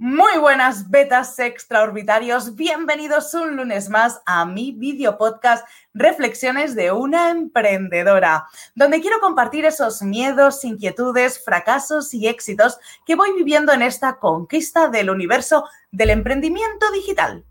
Muy buenas betas extraorbitarios, bienvenidos un lunes más a mi video podcast Reflexiones de una emprendedora, donde quiero compartir esos miedos, inquietudes, fracasos y éxitos que voy viviendo en esta conquista del universo del emprendimiento digital.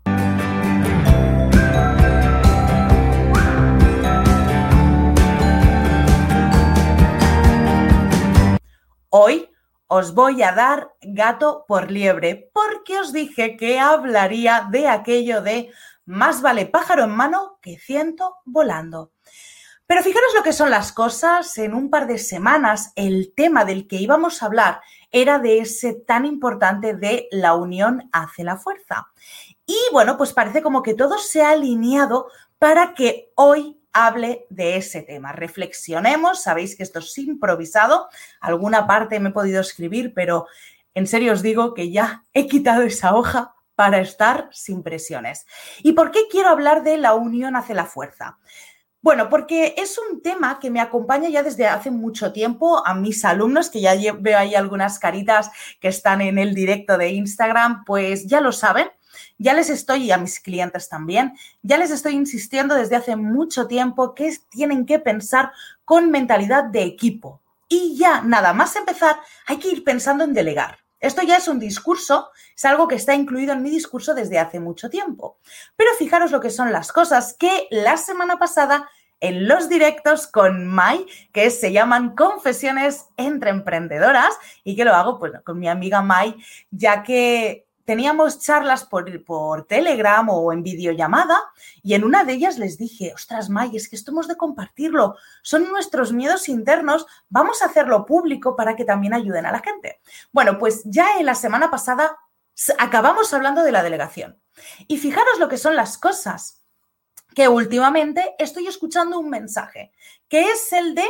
Hoy os voy a dar gato por liebre, porque os dije que hablaría de aquello de más vale pájaro en mano que ciento volando. Pero fijaros lo que son las cosas, en un par de semanas el tema del que íbamos a hablar era de ese tan importante de la unión hace la fuerza. Y bueno, pues parece como que todo se ha alineado para que hoy hable de ese tema. Reflexionemos, sabéis que esto es improvisado, alguna parte me he podido escribir, pero en serio os digo que ya he quitado esa hoja para estar sin presiones. ¿Y por qué quiero hablar de la unión hace la fuerza? Bueno, porque es un tema que me acompaña ya desde hace mucho tiempo a mis alumnos, que ya veo ahí algunas caritas que están en el directo de Instagram, pues ya lo saben. Ya les estoy, y a mis clientes también, ya les estoy insistiendo desde hace mucho tiempo que tienen que pensar con mentalidad de equipo. Y ya, nada más empezar, hay que ir pensando en delegar. Esto ya es un discurso, es algo que está incluido en mi discurso desde hace mucho tiempo. Pero fijaros lo que son las cosas que la semana pasada en los directos con Mai, que se llaman Confesiones entre Emprendedoras, y que lo hago pues, con mi amiga Mai, ya que teníamos charlas por, por, Telegram o en videollamada y en una de ellas les dije, ostras, May, es que esto hemos de compartirlo, son nuestros miedos internos, vamos a hacerlo público para que también ayuden a la gente. Bueno, pues ya en la semana pasada acabamos hablando de la delegación. Y fijaros lo que son las cosas, que últimamente estoy escuchando un mensaje, que es el de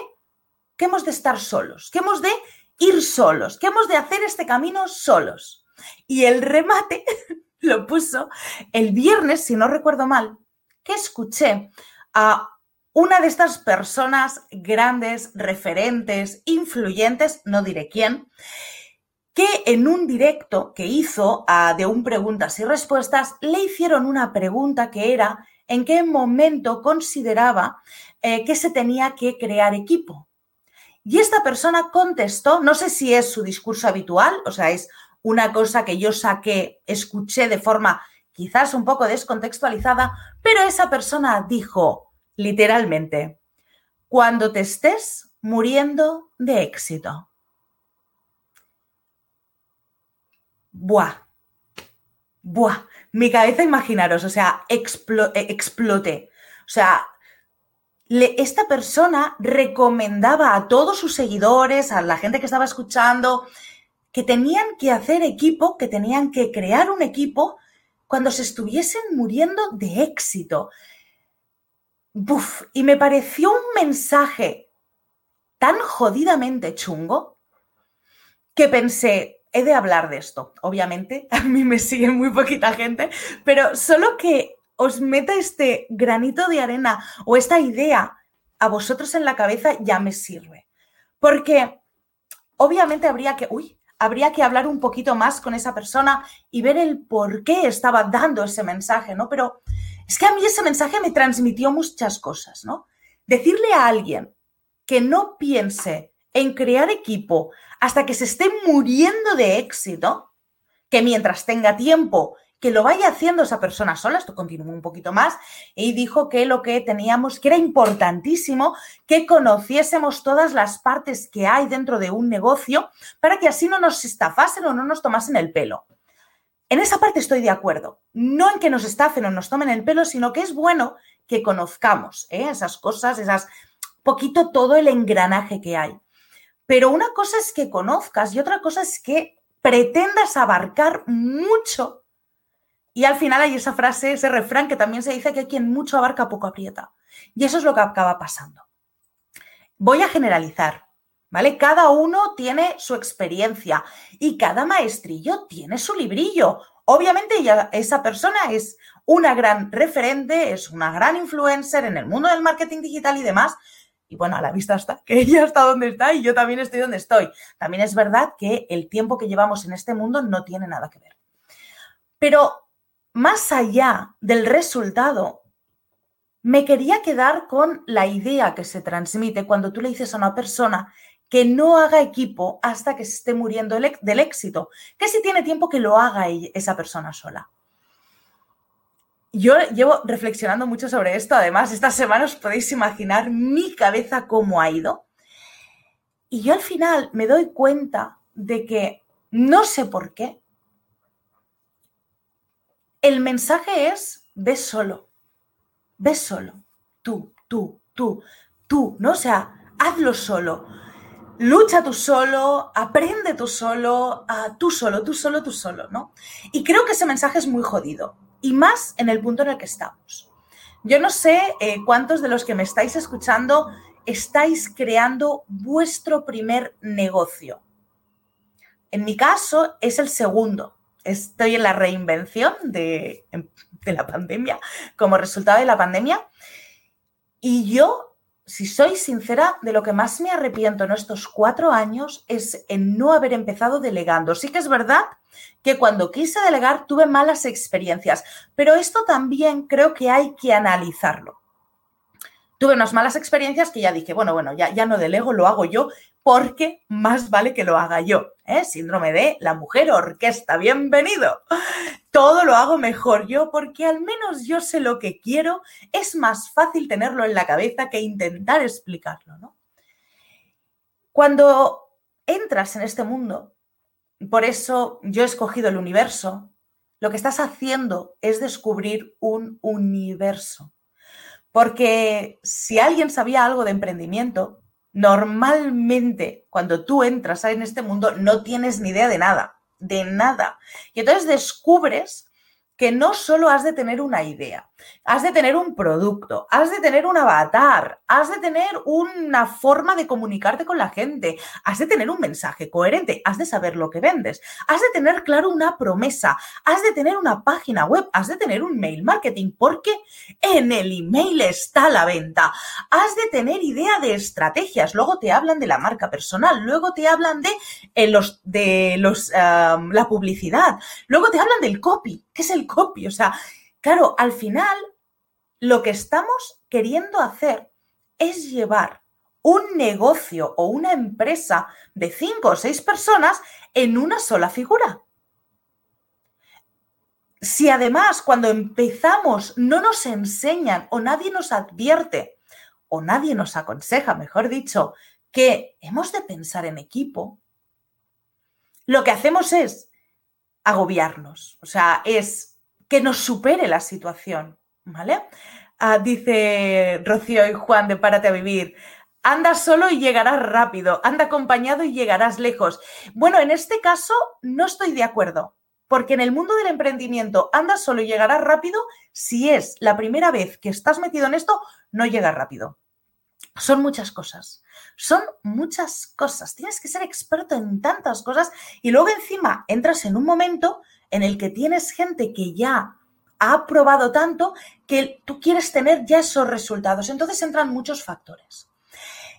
que hemos de estar solos, que hemos de ir solos, que hemos de hacer este camino solos. Y el remate lo puso el viernes, si no recuerdo mal, que escuché a una de estas personas grandes, referentes, influyentes, no diré quién, que en un directo que hizo de un preguntas y respuestas le hicieron una pregunta que era en qué momento consideraba eh, que se tenía que crear equipo. Y esta persona contestó, no sé si es su discurso habitual, o sea, es una cosa que yo saqué, escuché de forma quizás un poco descontextualizada, pero esa persona dijo literalmente, cuando te estés muriendo de éxito. Buah, buah, mi cabeza, imaginaros, o sea, exploté. O sea, esta persona recomendaba a todos sus seguidores, a la gente que estaba escuchando, que tenían que hacer equipo, que tenían que crear un equipo cuando se estuviesen muriendo de éxito. Buf, y me pareció un mensaje tan jodidamente chungo que pensé, he de hablar de esto. Obviamente, a mí me sigue muy poquita gente, pero solo que os meta este granito de arena o esta idea a vosotros en la cabeza ya me sirve. Porque obviamente habría que, uy, habría que hablar un poquito más con esa persona y ver el por qué estaba dando ese mensaje, ¿no? Pero es que a mí ese mensaje me transmitió muchas cosas, ¿no? Decirle a alguien que no piense en crear equipo hasta que se esté muriendo de éxito, que mientras tenga tiempo que lo vaya haciendo esa persona sola, esto continuó un poquito más, y dijo que lo que teníamos, que era importantísimo que conociésemos todas las partes que hay dentro de un negocio para que así no nos estafasen o no nos tomasen el pelo. En esa parte estoy de acuerdo. No en que nos estafen o nos tomen el pelo, sino que es bueno que conozcamos ¿eh? esas cosas, esas poquito todo el engranaje que hay. Pero una cosa es que conozcas y otra cosa es que pretendas abarcar mucho y al final hay esa frase, ese refrán que también se dice que quien mucho abarca poco aprieta. Y eso es lo que acaba pasando. Voy a generalizar, ¿vale? Cada uno tiene su experiencia y cada maestrillo tiene su librillo. Obviamente esa persona es una gran referente, es una gran influencer en el mundo del marketing digital y demás. Y bueno, a la vista está que ella está donde está y yo también estoy donde estoy. También es verdad que el tiempo que llevamos en este mundo no tiene nada que ver. Pero más allá del resultado, me quería quedar con la idea que se transmite cuando tú le dices a una persona que no haga equipo hasta que se esté muriendo del éxito, que si tiene tiempo que lo haga esa persona sola. Yo llevo reflexionando mucho sobre esto, además, esta semana os podéis imaginar mi cabeza cómo ha ido. Y yo al final me doy cuenta de que no sé por qué. El mensaje es, ve solo, ve solo, tú, tú, tú, tú, ¿no? O sea, hazlo solo lucha tú solo, aprende tú solo, tú solo, tú solo, tú solo, ¿no? Y creo que ese mensaje es muy jodido, y más en el punto en el que estamos. Yo no sé eh, cuántos de los que me estáis escuchando estáis creando vuestro primer negocio. En mi caso es el segundo. Estoy en la reinvención de, de la pandemia, como resultado de la pandemia. Y yo si soy sincera, de lo que más me arrepiento en estos cuatro años es en no haber empezado delegando. Sí que es verdad que cuando quise delegar tuve malas experiencias, pero esto también creo que hay que analizarlo. Tuve unas malas experiencias que ya dije, bueno, bueno, ya, ya no delego, lo hago yo, porque más vale que lo haga yo. ¿eh? Síndrome de la mujer orquesta, bienvenido. Todo lo hago mejor yo porque al menos yo sé lo que quiero. Es más fácil tenerlo en la cabeza que intentar explicarlo. Cuando entras en este mundo, por eso yo he escogido el universo, lo que estás haciendo es descubrir un universo. Porque si alguien sabía algo de emprendimiento, normalmente cuando tú entras en este mundo no tienes ni idea de nada, de nada. Y entonces descubres que no solo has de tener una idea, has de tener un producto, has de tener un avatar, has de tener una forma de comunicarte con la gente, has de tener un mensaje coherente, has de saber lo que vendes, has de tener claro una promesa, has de tener una página web, has de tener un mail marketing, porque en el email está la venta, has de tener idea de estrategias, luego te hablan de la marca personal, luego te hablan de, eh, los, de los, la publicidad, luego te hablan del copy, ¿Qué es el copy? O sea, claro, al final lo que estamos queriendo hacer es llevar un negocio o una empresa de cinco o seis personas en una sola figura. Si además cuando empezamos no nos enseñan o nadie nos advierte o nadie nos aconseja, mejor dicho, que hemos de pensar en equipo, lo que hacemos es agobiarnos, o sea, es que nos supere la situación, ¿vale? Ah, dice Rocío y Juan de Párate a Vivir, anda solo y llegarás rápido, anda acompañado y llegarás lejos. Bueno, en este caso no estoy de acuerdo, porque en el mundo del emprendimiento anda solo y llegarás rápido, si es la primera vez que estás metido en esto, no llegas rápido. Son muchas cosas. Son muchas cosas. Tienes que ser experto en tantas cosas y luego encima entras en un momento en el que tienes gente que ya ha probado tanto que tú quieres tener ya esos resultados. Entonces entran muchos factores.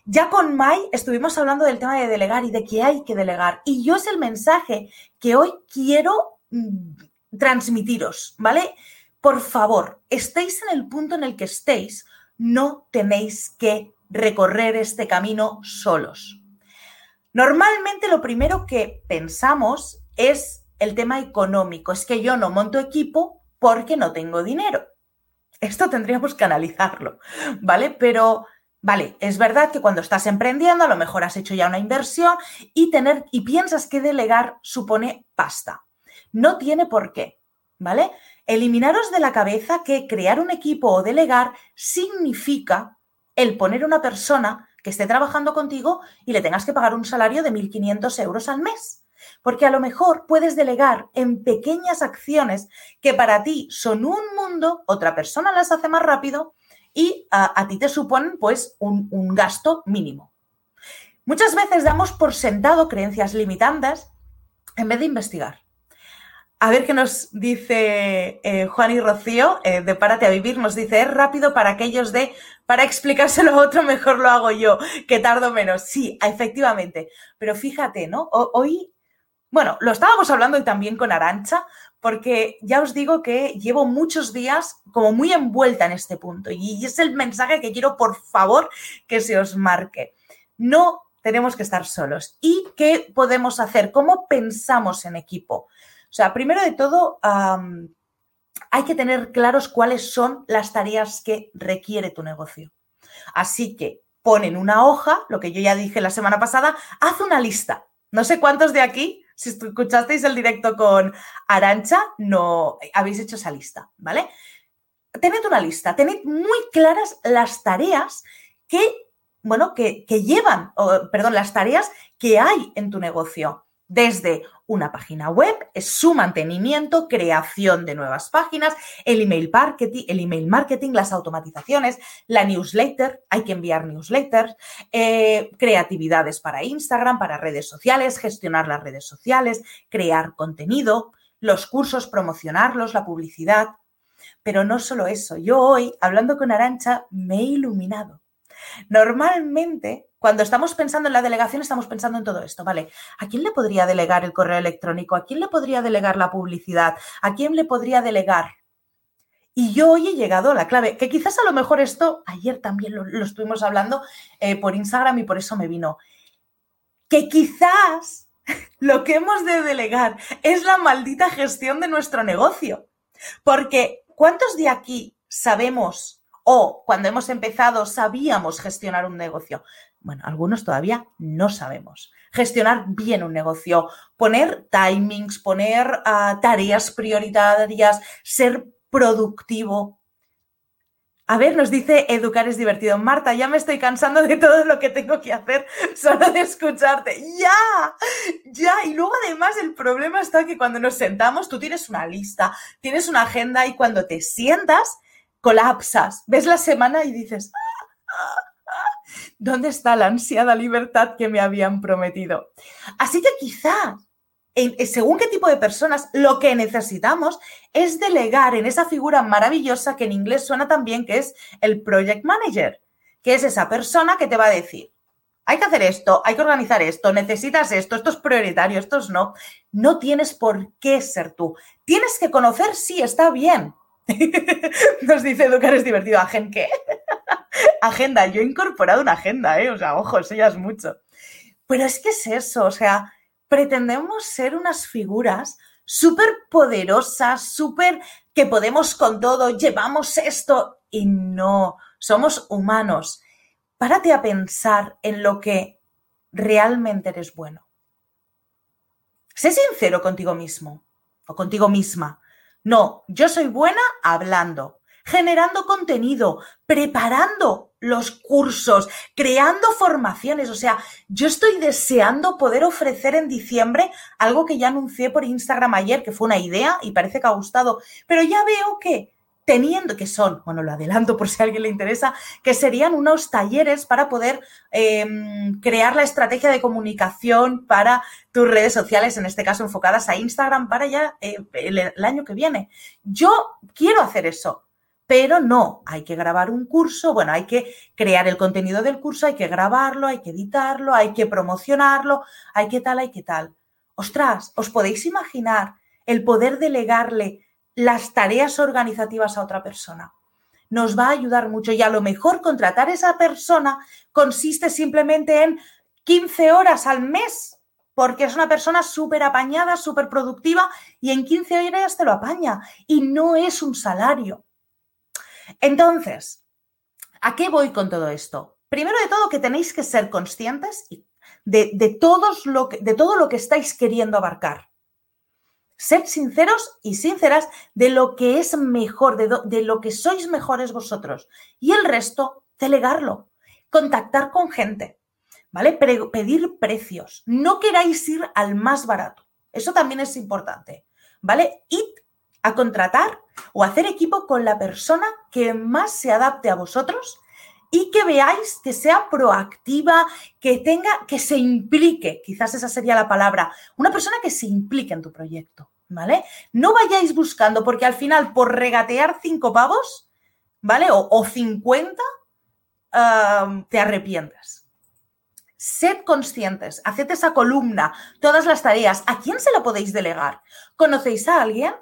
Ya con Mai estuvimos hablando del tema de delegar y de que hay que delegar. Y yo es el mensaje que hoy quiero mm, transmitiros, ¿vale? Por favor, estéis en el punto en el que estéis, no tenéis que recorrer este camino solos. Normalmente lo primero que pensamos es el tema económico, es que yo no monto equipo porque no tengo dinero. Esto tendríamos que analizarlo, ¿vale? Pero, vale, es verdad que cuando estás emprendiendo a lo mejor has hecho ya una inversión y, tener, y piensas que delegar supone pasta. No tiene por qué, ¿vale? Eliminaros de la cabeza que crear un equipo o delegar significa el poner una persona que esté trabajando contigo y le tengas que pagar un salario de 1.500 euros al mes. Porque a lo mejor puedes delegar en pequeñas acciones que para ti son un mundo, otra persona las hace más rápido y a, ti te suponen pues un, un gasto mínimo. Muchas veces damos por sentado creencias limitantes en vez de investigar. A ver qué nos dice eh, Juan y Rocío eh, de Párate a Vivir. Nos dice, es rápido para aquellos de, para explicárselo a otro mejor lo hago yo, que tardo menos. Sí, efectivamente. Pero fíjate, ¿no? Hoy, Bueno, lo estábamos hablando y también con Arancha, porque ya os digo que llevo muchos días como muy envuelta en este punto y es el mensaje que quiero, por favor, que se os marque. No tenemos que estar solos. ¿Y qué podemos hacer? ¿Cómo pensamos en equipo? O sea, primero de todo, hay que tener claros cuáles son las tareas que requiere tu negocio. Así que pon en una hoja, lo que yo ya dije la semana pasada, haz una lista. No sé cuántos de aquí, si escuchasteis el directo con Arancha, no habéis hecho esa lista, ¿vale? Tened una lista, tened muy claras las tareas que bueno, que, llevan, perdón, las tareas que hay en tu negocio. Desde una página web, su mantenimiento, creación de nuevas páginas, el email marketing, el email marketing, las automatizaciones, la newsletter, hay que enviar newsletters, eh, creatividades para Instagram, para redes sociales, gestionar las redes sociales, crear contenido, los cursos, promocionarlos, la publicidad. Pero no solo eso, yo hoy, hablando con Arancha, me he iluminado Normalmente, cuando estamos pensando en la delegación, estamos pensando en todo esto, ¿vale? ¿A quién le podría delegar el correo electrónico? ¿A quién le podría delegar la publicidad? ¿A quién le podría delegar? Y yo hoy he llegado a la clave, que quizás a lo mejor esto, ayer también lo, estuvimos hablando eh, por Instagram y por eso me vino, que quizás lo que hemos de delegar es la maldita gestión de nuestro negocio. Porque ¿cuántos de aquí sabemos o cuando hemos empezado sabíamos gestionar un negocio. Bueno, algunos todavía no sabemos. Gestionar bien un negocio, poner timings, poner ah, tareas prioritarias, ser productivo. A ver, nos dice educar es divertido. Marta, ya me estoy cansando de todo lo que tengo que hacer solo de escucharte. Ya, ya. Y luego además el problema está que cuando nos sentamos, tú tienes una lista, tienes una agenda y cuando te sientas, colapsas, ves la semana y dices, ¿dónde está la ansiada libertad que me habían prometido? Así que quizás, según qué tipo de personas, lo que necesitamos es delegar en esa figura maravillosa que en inglés suena también, que es el project manager, que es esa persona que te va a decir, hay que hacer esto, hay que organizar esto, necesitas esto, esto es prioritario, esto es no. No tienes por qué ser tú. Tienes que conocer, sí, está bien, Nos dice Educar es divertido. ¿Agenda qué? agenda. Yo he incorporado una agenda, ¿eh? O sea, ojo, eso ya es mucho. Pero es que es eso, o sea, pretendemos ser unas figuras súper poderosas, súper que podemos con todo, llevamos esto y no, somos humanos. Párate a pensar en lo que realmente eres bueno. Sé sincero contigo mismo o contigo misma. No, yo soy buena hablando, generando contenido, preparando los cursos, creando formaciones. O sea, yo estoy deseando poder ofrecer en diciembre algo que ya anuncié por Instagram ayer, que fue una idea y parece que ha gustado, pero ya veo que teniendo, que son, bueno, lo adelanto por si a alguien le interesa, que serían unos talleres para poder em, crear la estrategia de comunicación para tus redes sociales, en este caso enfocadas a Instagram, para ya eh, el, año que viene. Yo quiero hacer eso, pero no, hay que grabar un curso, bueno, hay que crear el contenido del curso, hay que grabarlo, hay que editarlo, hay que promocionarlo, hay que tal, hay que tal. Ostras, ¿os podéis imaginar el poder delegarle las tareas organizativas a otra persona. Nos va a ayudar mucho y a lo mejor contratar a esa persona consiste simplemente en 15 horas al mes, porque es una persona súper apañada, súper productiva y en 15 horas te lo apaña y no es un salario. Entonces, ¿a qué voy con todo esto? Primero de todo, que tenéis que ser conscientes de, de, todos lo de todo lo que estáis queriendo abarcar. Sed sinceros y sinceras de lo que es mejor, de, lo que sois mejores vosotros. Y el resto, delegarlo. Contactar con gente, ¿vale? pedir precios. No queráis ir al más barato. Eso también es importante, ¿vale? Id a contratar o hacer equipo con la persona que más se adapte a vosotros y que veáis que sea proactiva, que tenga, que se implique, quizás esa sería la palabra, una persona que se implique en tu proyecto, ¿vale? No vayáis buscando, porque al final, por regatear cinco pavos, ¿vale? O, cincuenta, te arrepientes. Sed conscientes, haced esa columna, todas las tareas. ¿A quién se la podéis delegar? ¿Conocéis a alguien?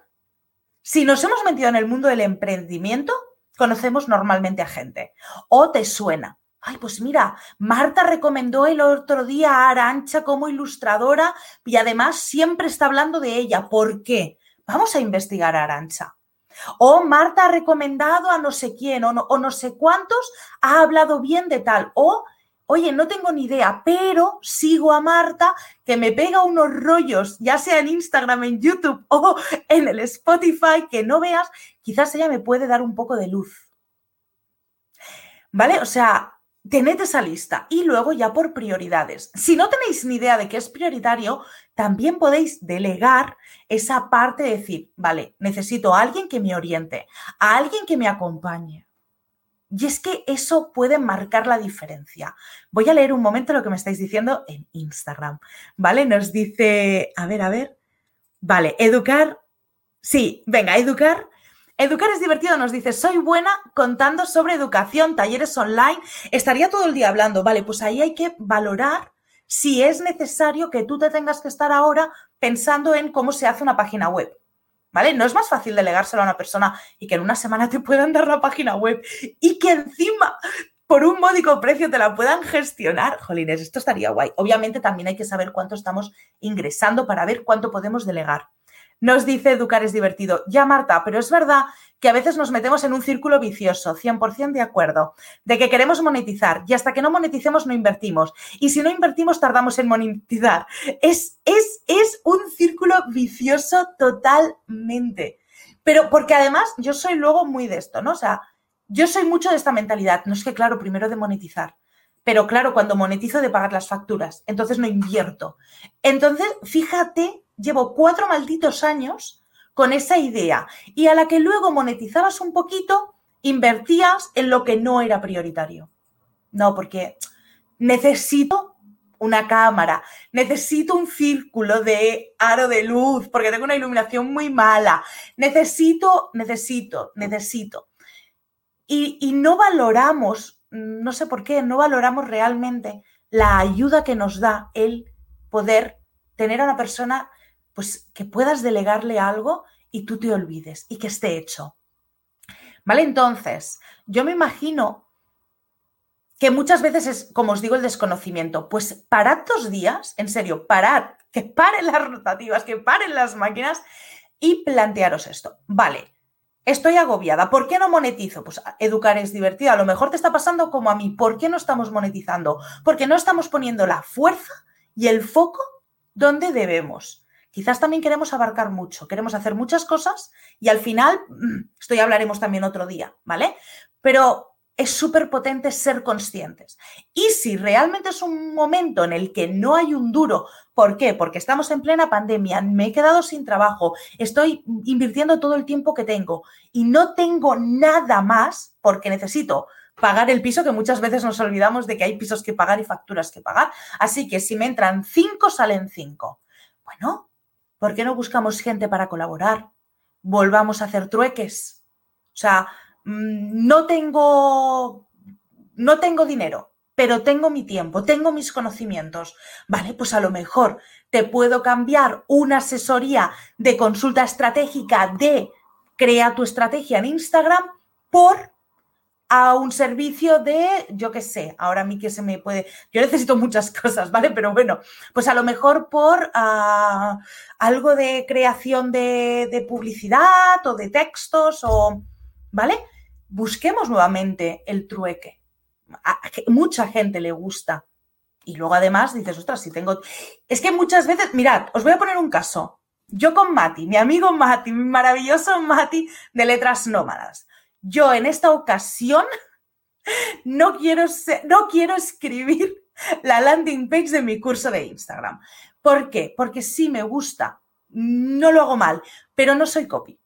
Si nos hemos metido en el mundo del emprendimiento, conocemos normalmente a gente. O te suena. Ay, pues mira, Marta recomendó el otro día a Arancha como ilustradora y además siempre está hablando de ella. ¿Por qué? Vamos a investigar a Arancha. O Marta ha recomendado a no sé quién o no, o no sé cuántos, ha hablado bien de tal. O oye, no tengo ni idea, pero sigo a Marta que me pega unos rollos, ya sea en Instagram, en YouTube o en el Spotify, que no veas, quizás ella me puede dar un poco de luz. ¿Vale? O sea, tened esa lista y luego ya por prioridades. Si no tenéis ni idea de qué es prioritario, también podéis delegar esa parte de decir, vale, necesito a alguien que me oriente, a alguien que me acompañe. Y es que eso puede marcar la diferencia. Voy a leer un momento lo que me estáis diciendo en Instagram. ¿Vale? Nos dice, a ver, a ver. Vale, educar. Sí, venga, educar. Educar es divertido, nos dice, soy buena contando sobre educación, talleres online, estaría todo el día hablando, vale, pues ahí hay que valorar si es necesario que tú te tengas que estar ahora pensando en cómo se hace una página web. ¿Vale? No es más fácil delegárselo a una persona y que en una semana te puedan dar la página web y que encima por un módico precio te la puedan gestionar. Jolines, esto estaría guay. Obviamente también hay que saber cuánto estamos ingresando para ver cuánto podemos delegar. Nos dice Educar es divertido. Ya, Marta, pero es verdad que a veces nos metemos en un círculo vicioso, 100% de acuerdo, de que queremos monetizar y hasta que no moneticemos no invertimos. Y si no invertimos, tardamos en monetizar. Es, es, es un círculo vicioso totalmente. Pero porque además yo soy luego muy de esto, ¿no? O sea, yo soy mucho de esta mentalidad. No es que, claro, primero de monetizar. Pero claro, cuando monetizo de pagar las facturas, entonces no invierto. Entonces, fíjate, llevo cuatro malditos años con esa idea y a la que luego monetizabas un poquito, invertías en lo que no era prioritario. No, porque necesito una cámara, necesito un círculo de aro de luz, porque tengo una iluminación muy mala, necesito, necesito, necesito. Y, y no valoramos, no sé por qué, no valoramos realmente la ayuda que nos da el poder tener a una persona pues que puedas delegarle algo y tú te olvides y que esté hecho. ¿Vale? Entonces, yo me imagino que muchas veces es, como os digo, el desconocimiento. Pues parad dos días, en serio, parad, que paren las rotativas, que paren las máquinas y plantearos esto. Vale, estoy agobiada, ¿por qué no monetizo? Pues educar es divertido, a lo mejor te está pasando como a mí, ¿por qué no estamos monetizando? Porque no estamos poniendo la fuerza y el foco donde debemos. Quizás también queremos abarcar mucho, queremos hacer muchas cosas y al final, mm, esto ya hablaremos también otro día, ¿vale? Pero es súper potente ser conscientes. Y si realmente es un momento en el que no hay un duro, ¿por qué? Porque estamos en plena pandemia, me he quedado sin trabajo, estoy invirtiendo todo el tiempo que tengo y no tengo nada más porque necesito pagar el piso, que muchas veces nos olvidamos de que hay pisos que pagar y facturas que pagar. Así que si me entran cinco, salen cinco. Bueno, ¿Por qué no buscamos gente para colaborar? Volvamos a hacer trueques. O sea, mm, no tengo, no tengo dinero, pero tengo mi tiempo, tengo mis conocimientos. Vale, pues a lo mejor te puedo cambiar una asesoría de consulta estratégica de crea tu estrategia en Instagram por a un servicio de, yo qué sé, ahora a mí que se me puede, yo necesito muchas cosas, ¿vale? Pero bueno, pues a lo mejor por ah, algo de creación de, publicidad o de textos o, ¿vale? Busquemos nuevamente el trueque. Mucha gente le gusta. Y luego además dices, ostras, si tengo... Es que muchas veces, mirad, os voy a poner un caso. Yo con Mati, mi amigo Mati, mi maravilloso Mati de Letras Nómadas yo en esta ocasión no quiero, no quiero escribir la landing page de mi curso de Instagram. ¿Por qué? Porque sí me gusta, no lo hago mal, pero no soy copy.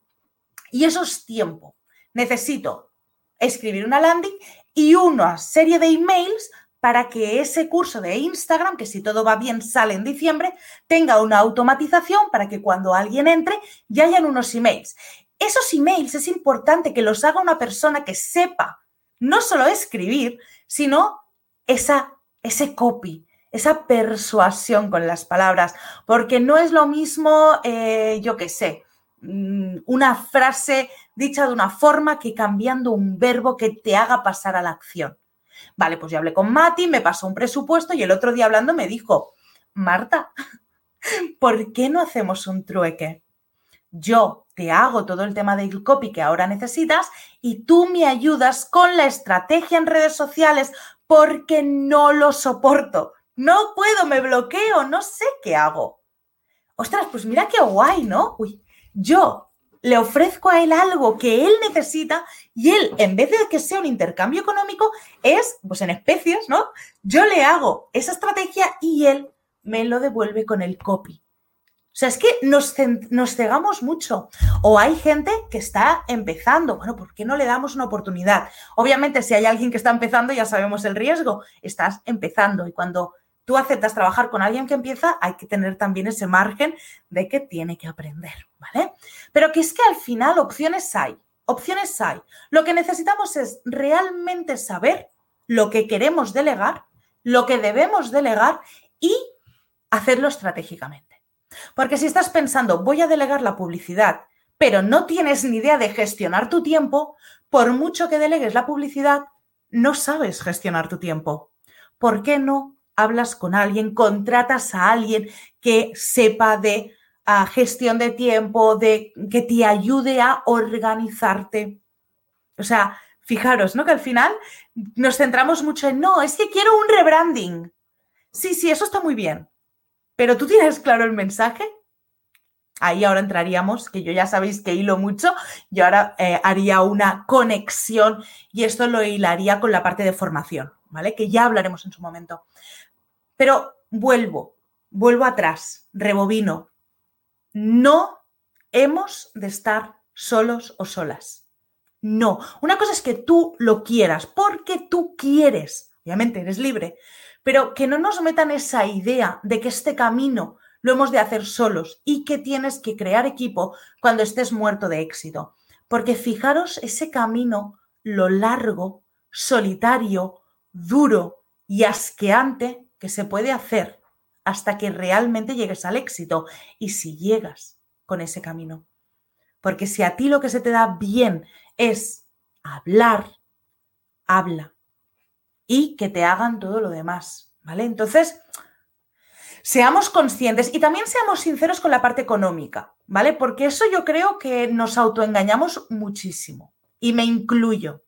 Y eso es tiempo. Necesito escribir una landing y una serie de emails para que ese curso de Instagram, que si todo va bien sale en diciembre, tenga una automatización para que cuando alguien entre ya hayan unos emails esos emails es importante que los haga una persona que sepa no solo escribir, sino esa, ese copy, esa persuasión con las palabras, porque no es lo mismo, eh, yo qué sé, mm, una frase dicha de una forma que cambiando un verbo que te haga pasar a la acción. Vale, pues yo hablé con Mati, me pasó un presupuesto y el otro día hablando me dijo, Marta, ¿por qué no hacemos un trueque? Yo te hago todo el tema del copy que ahora necesitas y tú me ayudas con la estrategia en redes sociales porque no lo soporto. No puedo, me bloqueo, no sé qué hago. Ostras, pues mira qué guay, ¿no? Uy, yo le ofrezco a él algo que él necesita y él, en vez de que sea un intercambio económico, es, pues en especies, ¿no? Yo le hago esa estrategia y él me lo devuelve con el copy. O sea, es que nos, cegamos mucho. O hay gente que está empezando. Bueno, ¿por qué no le damos una oportunidad? Obviamente, si hay alguien que está empezando, ya sabemos el riesgo. Estás empezando y cuando tú aceptas trabajar con alguien que empieza, hay que tener también ese margen de que tiene que aprender, ¿vale? Pero que es que al final opciones hay, opciones hay. Lo que necesitamos es realmente saber lo que queremos delegar, lo que debemos delegar y hacerlo estratégicamente. Porque si estás pensando, voy a delegar la publicidad, pero no tienes ni idea de gestionar tu tiempo, por mucho que delegues la publicidad, no sabes gestionar tu tiempo. ¿Por qué no hablas con alguien, contratas a alguien que sepa de ah, gestión de tiempo, de que te ayude a organizarte? O sea, fijaros, ¿no? Que al final nos centramos mucho en, no, es que quiero un rebranding. Sí, sí, eso está muy bien, pero tú tienes claro el mensaje. Ahí ahora entraríamos, que yo ya sabéis que hilo mucho, yo ahora eh, haría una conexión y esto lo hilaría con la parte de formación, ¿vale? Que ya hablaremos en su momento. Pero vuelvo, vuelvo atrás, rebobino. No hemos de estar solos o solas. No. Una cosa es que tú lo quieras, porque tú quieres. Obviamente eres libre, pero que no nos metan esa idea de que este camino lo hemos de hacer solos y que tienes que crear equipo cuando estés muerto de éxito. Porque fijaros ese camino, lo largo, solitario, duro y asqueante que se puede hacer hasta que realmente llegues al éxito y si llegas con ese camino. Porque si a ti lo que se te da bien es hablar, habla y que te hagan todo lo demás, ¿vale? Entonces, seamos conscientes y también seamos sinceros con la parte económica, ¿vale? Porque eso yo creo que nos autoengañamos muchísimo y me incluyo,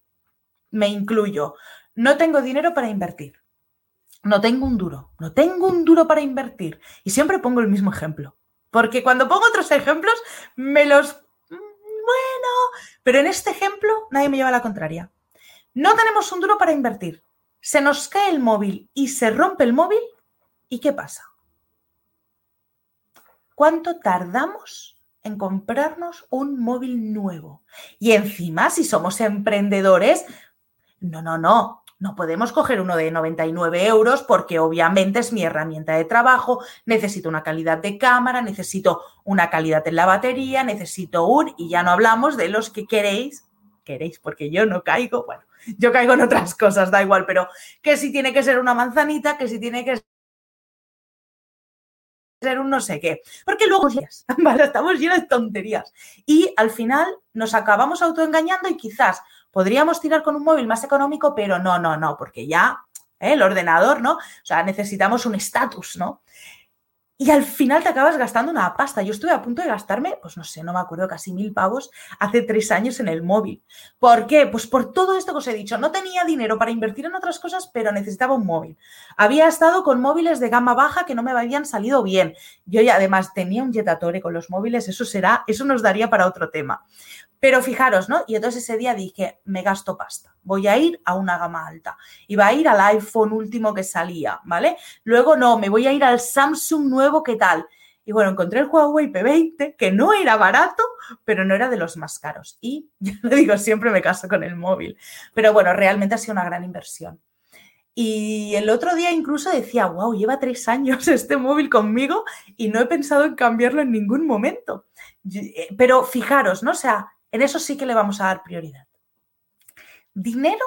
me incluyo. No tengo dinero para invertir. No tengo un duro, no tengo un duro para invertir. Y siempre pongo el mismo ejemplo. Porque cuando pongo otros ejemplos, me los... Bueno, pero en este ejemplo nadie me lleva a la contraria. No tenemos un duro para invertir se nos cae el móvil y se rompe el móvil, ¿y qué pasa? ¿Cuánto tardamos en comprarnos un móvil nuevo? Y encima, si somos emprendedores, no, no, no, no podemos coger uno de 99 euros porque obviamente es mi herramienta de trabajo, necesito una calidad de cámara, necesito una calidad en la batería, necesito un, y ya no hablamos de los que queréis, queréis porque yo no caigo, bueno, yo caigo en otras cosas, da igual, pero que si tiene que ser una manzanita, que si tiene que ser un no sé qué. Porque luego estamos llenos de tonterías. Y al final nos acabamos autoengañando y quizás podríamos tirar con un móvil más económico, pero no, no, no, porque ya ¿eh? el ordenador, ¿no? O sea, necesitamos un estatus, ¿no? Y al final te acabas gastando una pasta. Yo estuve a punto de gastarme, pues no sé, no me acuerdo, casi mil pavos hace tres años en el móvil. ¿Por qué? Pues por todo esto que os he dicho. No tenía dinero para invertir en otras cosas, pero necesitaba un móvil. Había estado con móviles de gama baja que no me habían salido bien. Yo ya además tenía un Jetatore con los móviles, eso será, eso nos daría para otro tema. Pero fijaros, ¿no? Y entonces ese día dije, me gasto pasta, voy a ir a una gama alta. Va a ir al iPhone último que salía, ¿vale? Luego no, me voy a ir al Samsung nuevo, ¿qué tal? Y bueno, encontré el Huawei P20, que no era barato, pero no era de los más caros. Y ya lo digo, siempre me caso con el móvil. Pero bueno, realmente ha sido una gran inversión. Y el otro día incluso decía, wow, lleva tres años este móvil conmigo y no he pensado en cambiarlo en ningún momento. Eh, pero fijaros, ¿no? O sea, en eso sí que le vamos a dar prioridad. Dinero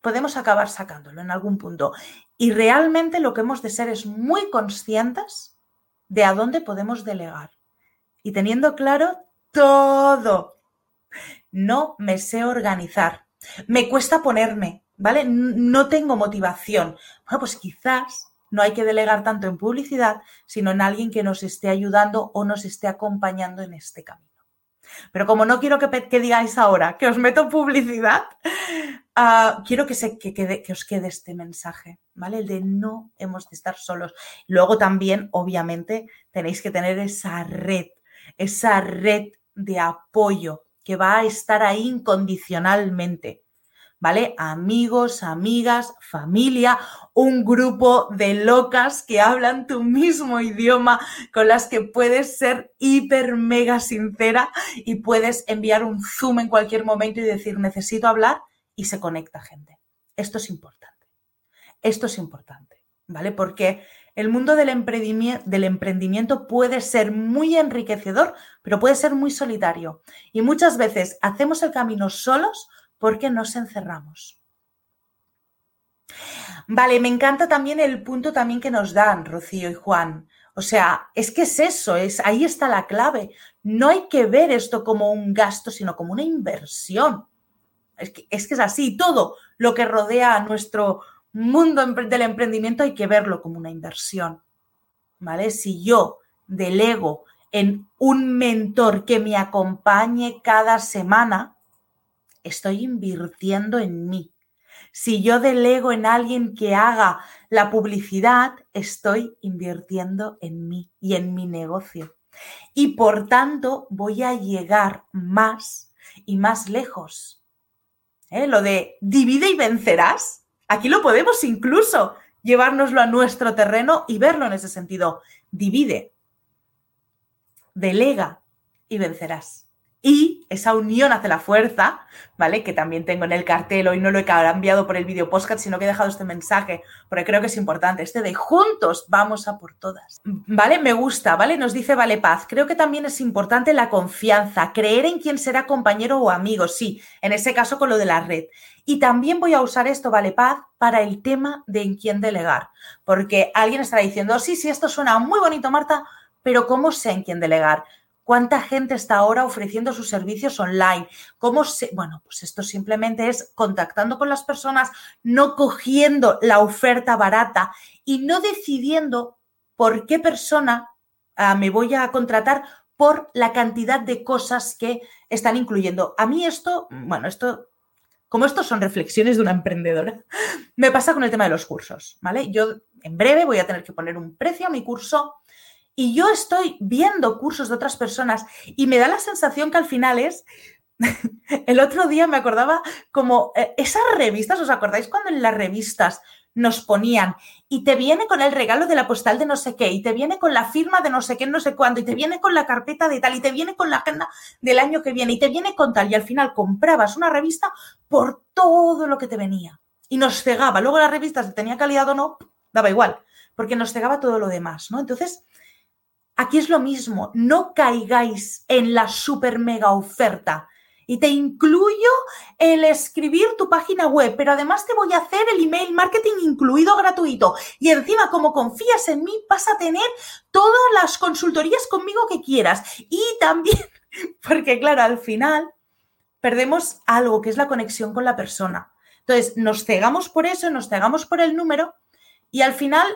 podemos acabar sacándolo en algún punto. Y realmente lo que hemos de ser es muy conscientes de a dónde podemos delegar. Y teniendo claro todo. No me sé organizar. Me cuesta ponerme, ¿vale? No tengo motivación. Bueno, pues quizás no hay que delegar tanto en publicidad, sino en alguien que nos esté ayudando o nos esté acompañando en este camino. Pero como no quiero que, digáis ahora que os meto publicidad, ah, quiero que, se, que, os quede este mensaje, ¿vale? El de no hemos de estar solos. Luego también, obviamente, tenéis que tener esa red, esa red de apoyo que va a estar ahí incondicionalmente. ¿Vale? Amigos, amigas, familia, un grupo de locas que hablan tu mismo idioma, con las que puedes ser hiper mega sincera y puedes enviar un zoom en cualquier momento y decir necesito hablar y se conecta gente. Esto es importante. Esto es importante, ¿vale? Porque el mundo del emprendimiento, del emprendimiento puede ser muy enriquecedor, pero puede ser muy solitario. Y muchas veces hacemos el camino solos porque nos encerramos. Vale, me encanta también el punto también que nos dan Rocío y Juan. O sea, es que es eso, es ahí está la clave. No hay que ver esto como un gasto, sino como una inversión. Es que es, así, todo lo que rodea a nuestro mundo del emprendimiento hay que verlo como una inversión. ¿Vale? Si yo delego en un mentor que me acompañe cada semana, estoy invirtiendo en mí. Si yo delego en alguien que haga la publicidad, estoy invirtiendo en mí y en mi negocio. Y por tanto voy a llegar más y más lejos. ¿Eh? Lo de divide y vencerás, aquí lo podemos incluso llevárnoslo a nuestro terreno y verlo en ese sentido. Divide, delega y vencerás y esa unión hace la fuerza, ¿vale? Que también tengo en el cartel, hoy no lo he cambiado por el vídeo podcast, sino que he dejado este mensaje, porque creo que es importante, este de juntos vamos a por todas, ¿vale? Me gusta, ¿vale? Nos dice Vale Paz, creo que también es importante la confianza, creer en quién será compañero o amigo, sí, en ese caso con lo de la red. Y también voy a usar esto, Vale Paz, para el tema de en quién delegar, porque alguien estará diciendo, sí, sí, esto suena muy bonito, Marta, pero ¿cómo sé en quién delegar? ¿Cuánta gente está ahora ofreciendo sus servicios online? ¿Cómo se.? Bueno, pues esto simplemente es contactando con las personas, no cogiendo la oferta barata y no decidiendo por qué persona ah, me voy a contratar por la cantidad de cosas que están incluyendo. A mí esto, bueno, esto como estos son reflexiones de una emprendedora, me pasa con el tema de los cursos, ¿vale? Yo en breve voy a tener que poner un precio a mi curso y yo estoy viendo cursos de otras personas y me da la sensación que al final es, el otro día me acordaba como eh, esas revistas, ¿os acordáis cuando en las revistas nos ponían y te viene con el regalo de la postal de no sé qué y te viene con la firma de no sé qué, no sé cuándo y te viene con la carpeta de tal y te viene con la agenda del año que viene y te viene con tal y al final comprabas una revista por todo lo que te venía y nos cegaba. Luego las revistas si tenía calidad o no, daba igual, porque nos cegaba todo lo demás, ¿no? Entonces, Aquí es lo mismo, no caigáis en la super mega oferta. Y te incluyo el escribir tu página web, pero además te voy a hacer el email marketing incluido gratuito. Y encima, como confías en mí, vas a tener todas las consultorías conmigo que quieras. Y también, porque claro, al final perdemos algo que es la conexión con la persona. Entonces, nos cegamos por eso, nos cegamos por el número y al final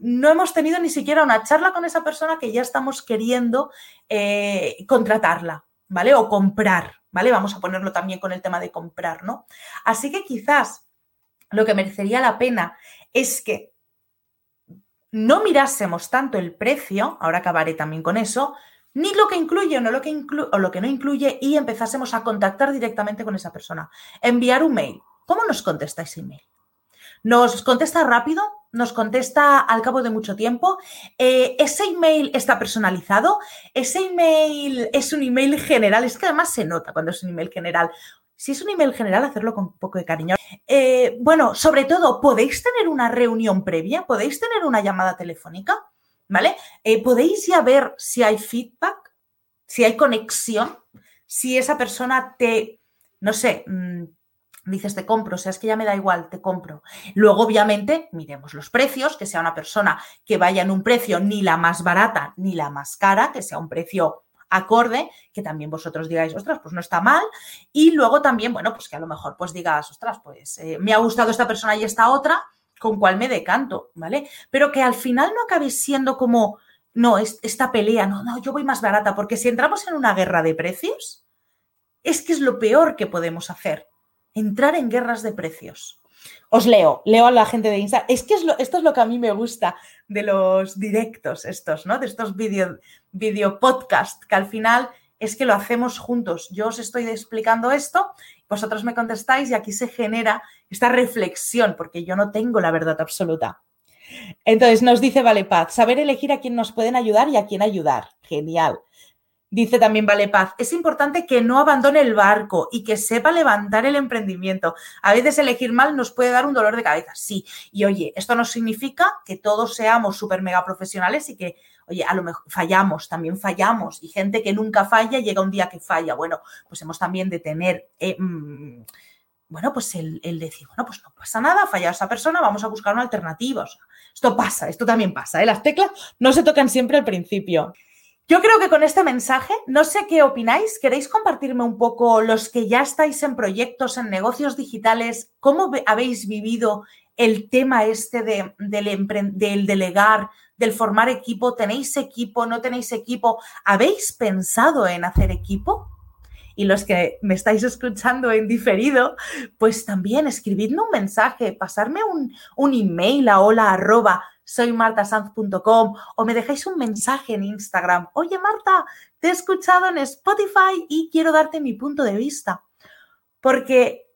no hemos tenido ni siquiera una charla con esa persona que ya estamos queriendo eh, contratarla, ¿vale? O comprar, ¿vale? Vamos a ponerlo también con el tema de comprar, ¿no? Así que quizás lo que merecería la pena es que no mirásemos tanto el precio, ahora acabaré también con eso, ni lo que incluye o, no lo, que o lo que no incluye y empezásemos a contactar directamente con esa persona. Enviar un mail. ¿Cómo nos contesta ese email? ¿Nos contesta rápido? Nos contesta al cabo de mucho tiempo. Eh, ese email está personalizado, ese email es un email general, es que además se nota cuando es un email general. Si es un email general, hacerlo con un poco de cariño. Eh, bueno, sobre todo, podéis tener una reunión previa, podéis tener una llamada telefónica, ¿vale? Eh, podéis ya ver si hay feedback, si hay conexión, si esa persona te, no sé, mm, dices te compro, o sea, es que ya me da igual, te compro. Luego, obviamente, miremos los precios, que sea una persona que vaya en un precio ni la más barata ni la más cara, que sea un precio acorde, que también vosotros digáis, ostras, pues no está mal. Y luego también, bueno, pues que a lo mejor pues digas, ostras, pues eh, me ha gustado esta persona y esta otra, con cuál me decanto, ¿vale? Pero que al final no acabéis siendo como, no, esta pelea, no, no, yo voy más barata, porque si entramos en una guerra de precios, es que es lo peor que podemos hacer, entrar en guerras de precios. Os leo, leo a la gente de Instagram. Es que esto es lo que a mí me gusta de los directos estos, ¿no? De estos video, video podcast, que al final es que lo hacemos juntos. Yo os estoy explicando esto, vosotros me contestáis y aquí se genera esta reflexión, porque yo no tengo la verdad absoluta. Entonces nos dice Vale Paz, saber elegir a quién nos pueden ayudar y a quién ayudar. Genial. Dice también Vale Paz, es importante que no abandone el barco y que sepa levantar el emprendimiento. A veces elegir mal nos puede dar un dolor de cabeza, sí. Y oye, esto no significa que todos seamos súper mega profesionales y que, oye, a lo mejor fallamos, también fallamos. Y gente que nunca falla llega un día que falla. Bueno, pues hemos también de tener... Eh, mm, bueno, pues el, decir, bueno, pues no pasa nada, ha fallado esa persona, vamos a buscar una alternativa. esto pasa, esto también pasa, ¿eh? Las teclas no se tocan siempre al principio. Yo creo que con este mensaje, no sé qué opináis, ¿queréis compartirme un poco los que ya estáis en proyectos, en negocios digitales? ¿Cómo habéis vivido el tema este de, del, del delegar, del formar equipo? ¿Tenéis equipo? ¿No tenéis equipo? ¿Habéis pensado en hacer equipo? Y los que me estáis escuchando en diferido, pues también escribidme un mensaje, pasarme un, un email a hola arroba soy martasanz.com o me dejáis un mensaje en Instagram. Oye, Marta, te he escuchado en Spotify y quiero darte mi punto de vista. Porque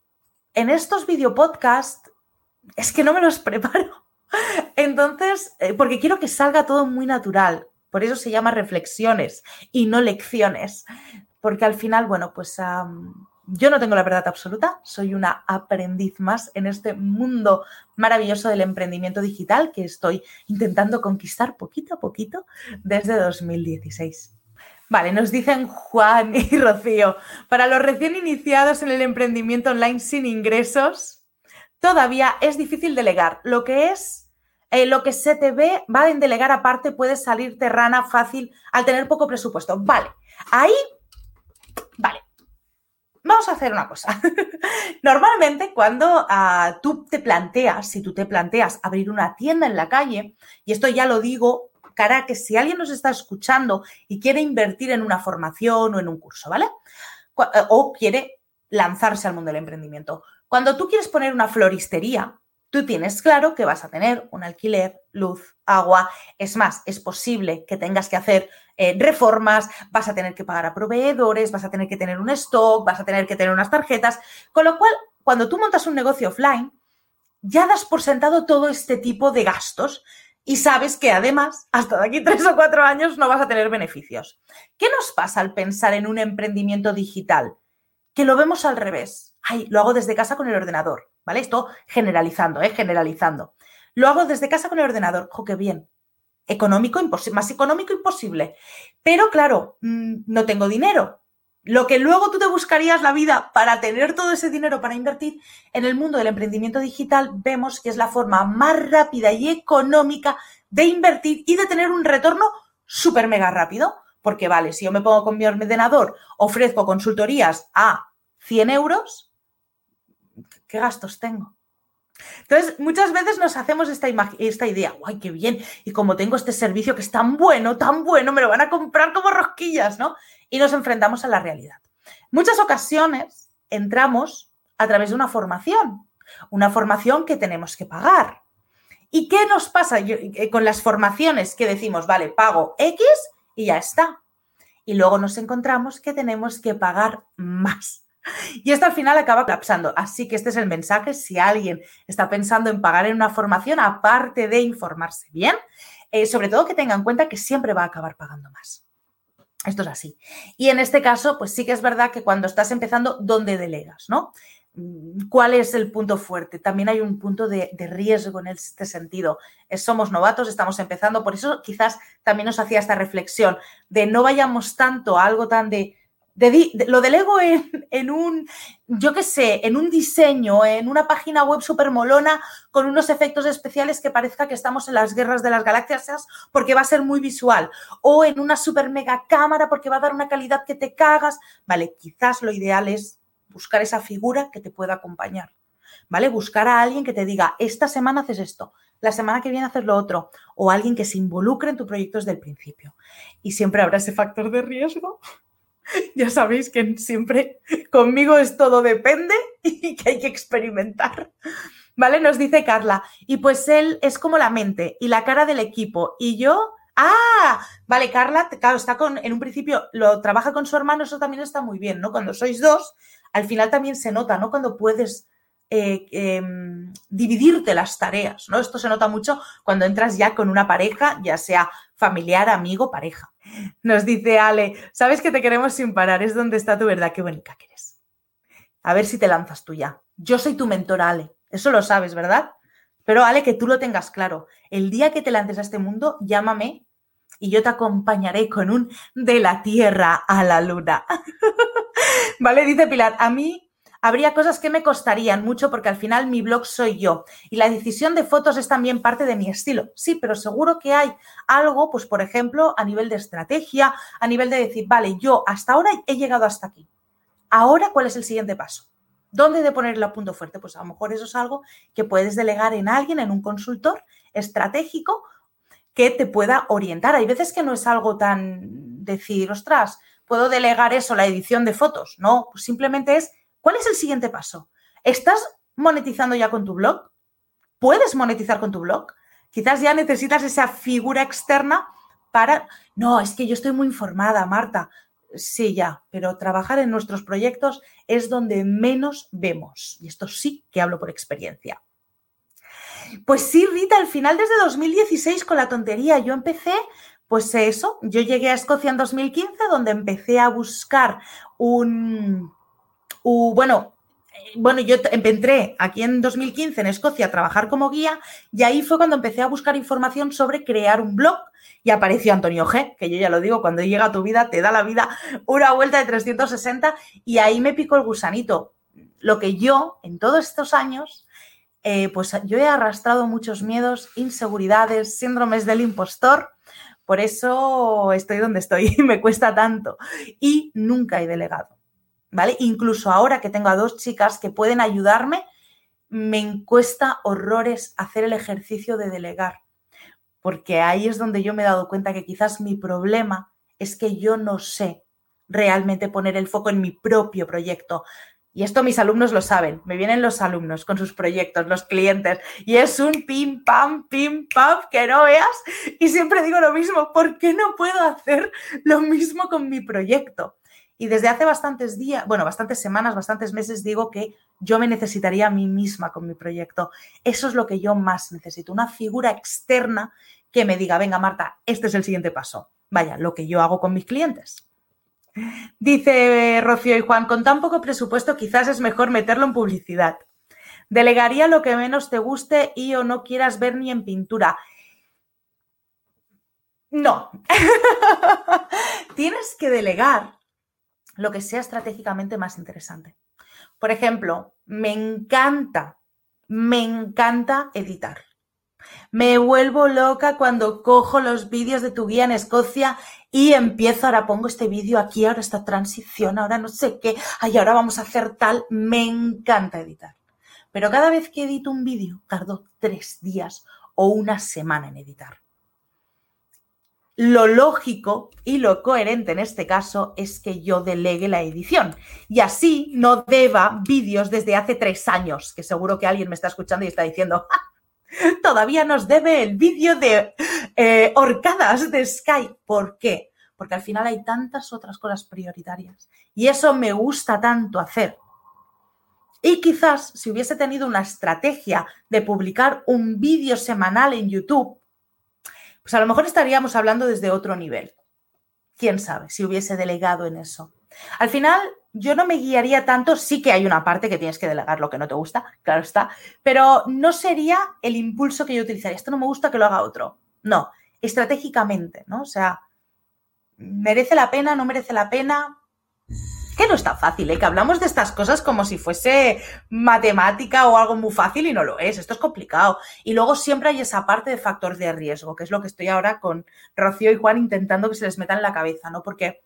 en estos videopodcasts es que no me los preparo. Entonces, eh, porque quiero que salga todo muy natural. Por eso se llama reflexiones y no lecciones. Porque al final, bueno, pues yo no tengo la verdad absoluta, soy una aprendiz más en este mundo maravilloso del emprendimiento digital que estoy intentando conquistar poquito a poquito desde 2016. Vale, nos dicen Juan y Rocío, para los recién iniciados en el emprendimiento online sin ingresos, todavía es difícil delegar. Lo que es, eh, lo que se te ve, va en delegar aparte, puede salir rana fácil al tener poco presupuesto. Vale, ahí, vale, Vamos a hacer una cosa. Normalmente cuando ah, tú te planteas, si tú te planteas abrir una tienda en la calle, y esto ya lo digo, cara que si alguien nos está escuchando y quiere invertir en una formación o en un curso, ¿vale? Eh, o quiere lanzarse al mundo del emprendimiento. Cuando tú quieres poner una floristería, tú tienes claro que vas a tener un alquiler, luz, agua. Es más, es posible que tengas que hacer eh, reformas, vas a tener que pagar a proveedores, vas a tener que tener un stock, vas a tener que tener unas tarjetas. Con lo cual, cuando tú montas un negocio offline, ya das por sentado todo este tipo de gastos y sabes que además, hasta de aquí tres o cuatro años no vas a tener beneficios. ¿Qué nos pasa al pensar en un emprendimiento digital? Que lo vemos al revés. Ay, lo hago desde casa con el ordenador, ¿vale? Esto generalizando, ¿eh? Generalizando. Lo hago desde casa con el ordenador. ¡Jo, qué bien! Económico, más económico imposible. Pero claro, mm, no tengo dinero. Lo que luego tú te buscarías la vida para tener todo ese dinero para invertir en el mundo del emprendimiento digital, vemos que es la forma más rápida y económica de invertir y de tener un retorno súper mega rápido. Porque vale, si yo me pongo con mi ordenador, ofrezco consultorías a 100 euros, ¿qué gastos tengo? Entonces, muchas veces nos hacemos esta, esta idea, guay, qué bien, y como tengo este servicio que es tan bueno, tan bueno, me lo van a comprar como rosquillas, ¿no? Y nos enfrentamos a la realidad. Muchas ocasiones entramos a través de una formación, una formación que tenemos que pagar. ¿Y qué nos pasa eh, con las formaciones que decimos, vale, pago X y ya está? Y luego nos encontramos que tenemos que pagar más. Y esto al final acaba colapsando. Así que este es el mensaje. Si alguien está pensando en pagar en una formación, aparte de informarse bien, eh, sobre todo que tenga en cuenta que siempre va a acabar pagando más. Esto es así. Y en este caso, pues sí que es verdad que cuando estás empezando, ¿dónde delegas? ¿No? Mm, ¿Cuál es el punto fuerte? También hay un punto de, de, riesgo en este sentido. Somos novatos, estamos empezando, por eso quizás también nos hacía esta reflexión de no vayamos tanto a algo tan de lo delego en, un, yo qué sé, en un diseño, en una página web súper molona con unos efectos especiales que parezca que estamos en las guerras de las galaxias porque va a ser muy visual. O en una super mega cámara porque va a dar una calidad que te cagas. Vale, quizás lo ideal es buscar esa figura que te pueda acompañar. ¿Vale? Buscar a alguien que te diga, esta semana haces esto, la semana que viene haces lo otro, o alguien que se involucre en tu proyecto desde el principio. Y siempre habrá ese factor de riesgo ya sabéis que siempre conmigo es todo depende y que hay que experimentar. ¿Vale? Nos dice Carla. Y pues él es como la mente y la cara del equipo. Y yo, ah, vale, Carla, claro, está con, en un principio lo trabaja con su hermano, eso también está muy bien, ¿no? Cuando sois dos, al final también se nota, ¿no? Cuando puedes eh, em, dividirte las tareas, ¿no? Esto se nota mucho cuando entras ya con una pareja, ya sea familiar, amigo, pareja. Nos dice Ale, sabes que te queremos sin parar, es donde está tu verdad, qué bonita que eres. A ver si te lanzas tú ya. Yo soy tu mentor, Ale, eso lo sabes, ¿verdad? Pero Ale, que tú lo tengas claro, el día que te lances a este mundo, llámame y yo te acompañaré con un de la tierra a la luna. vale, dice Pilar, a mí habría cosas que me costarían mucho porque al final mi blog soy yo y la decisión de fotos es también parte de mi estilo. Sí, pero seguro que hay algo, pues por ejemplo, a nivel de estrategia, a nivel de decir, vale, yo hasta ahora he llegado hasta aquí. Ahora, ¿cuál es el siguiente paso? ¿Dónde de ponerle a punto fuerte? Pues a lo mejor eso es algo que puedes delegar en alguien, en un consultor estratégico que te pueda orientar. Hay veces que no es algo tan decir, ostras, puedo delegar eso, la edición de fotos. No, pues simplemente es ¿Cuál es el siguiente paso? ¿Estás monetizando ya con tu blog? ¿Puedes monetizar con tu blog? Quizás ya necesitas esa figura externa para... No, es que yo estoy muy informada, Marta. Sí, ya, pero trabajar en nuestros proyectos es donde menos vemos. Y esto sí que hablo por experiencia. Pues sí, Rita, al final desde 2016 con la tontería, yo empecé, pues eso, yo llegué a Escocia en 2015, donde empecé a buscar un, bueno, eh, bueno, yo entré aquí en 2015 en Escocia a trabajar como guía y ahí fue cuando empecé a buscar información sobre crear un blog y apareció Antonio G, que yo ya lo digo, cuando llega a tu vida te da la vida una vuelta de 360 y ahí me picó el gusanito. Lo que yo en todos estos años, eh, pues yo he arrastrado muchos miedos, inseguridades, síndromes del impostor. Por eso estoy donde estoy, me cuesta tanto y nunca he delegado. ¿Vale? Incluso ahora que tengo a dos chicas que pueden ayudarme, me cuesta horrores hacer el ejercicio de delegar, porque ahí es donde yo me he dado cuenta que quizás mi problema es que yo no sé realmente poner el foco en mi propio proyecto. Y esto mis alumnos lo saben, me vienen los alumnos con sus proyectos, los clientes, y es un pim, pam, pim, pam, que no veas. Y siempre digo lo mismo, ¿por qué no puedo hacer lo mismo con mi proyecto? Y desde hace bastantes días, bueno, bastantes semanas, bastantes meses, digo que yo me necesitaría a mí misma con mi proyecto. Eso es lo que yo más necesito, una figura externa que me diga, venga Marta, este es el siguiente paso. Vaya, lo que yo hago con mis clientes. Dice Rocío y Juan, con tan poco presupuesto quizás es mejor meterlo en publicidad. Delegaría lo que menos te guste y o no quieras ver ni en pintura. No. Tienes que delegar lo que sea estratégicamente más interesante. Por ejemplo, me encanta, me encanta editar. Me vuelvo loca cuando cojo los vídeos de tu guía en Escocia y empiezo, ahora pongo este vídeo aquí, ahora esta transición, ahora no sé qué, ay, ahora vamos a hacer tal. Me encanta editar. Pero cada vez que edito un vídeo, tardo tres días o una semana en editar lo lógico y lo coherente en este caso es que yo delegue la edición y así no deba vídeos desde hace tres años, que seguro que alguien me está escuchando y está diciendo, todavía nos debe el vídeo de eh, horcadas de Sky. ¿Por qué? Porque al final hay tantas otras cosas prioritarias y eso me gusta tanto hacer. Y quizás si hubiese tenido una estrategia de publicar un vídeo semanal en YouTube, pues a lo mejor estaríamos hablando desde otro nivel. ¿Quién sabe si hubiese delegado en eso? Al final, yo no me guiaría tanto, sí que hay una parte que tienes que delegar lo que no te gusta, claro está, pero no sería el impulso que yo utilizaría. Esto no me gusta que lo haga otro. No, estratégicamente, ¿no? O sea, ¿merece la pena? ¿No merece la pena? Que no está fácil, ¿eh? que hablamos de estas cosas como si fuese matemática o algo muy fácil y no lo es, esto es complicado. Y luego siempre hay esa parte de factor de riesgo, que es lo que estoy ahora con Rocío y Juan intentando que se les meta en la cabeza, ¿no? Porque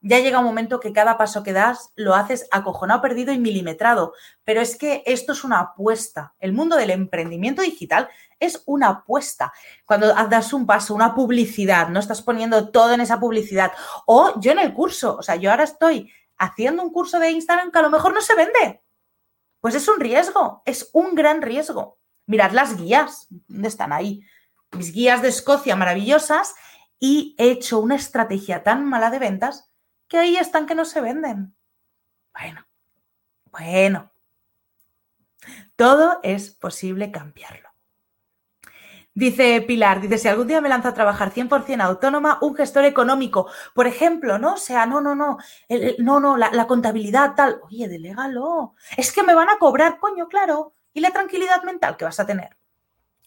ya llega un momento que cada paso que das lo haces acojonado, perdido y milimetrado. Pero es que esto es una apuesta. El mundo del emprendimiento digital es una apuesta. Cuando das un paso, una publicidad, no estás poniendo todo en esa publicidad. O yo en el curso, o sea, yo ahora estoy haciendo un curso de Instagram que a lo mejor no se vende. Pues es un riesgo, es un gran riesgo. Mirad las guías, ¿dónde están ahí? Mis guías de Escocia maravillosas y he hecho una estrategia tan mala de ventas que ahí están que no se venden. Bueno, bueno, todo es posible cambiarlo. Dice Pilar, dice, si algún día me lanzo a trabajar 100% autónoma, un gestor económico, por ejemplo, ¿no? O sea, no, no, no, no, no, la, la, contabilidad tal, oye, delégalo. Es que me van a cobrar, coño, claro. ¿Y la tranquilidad mental que vas a tener?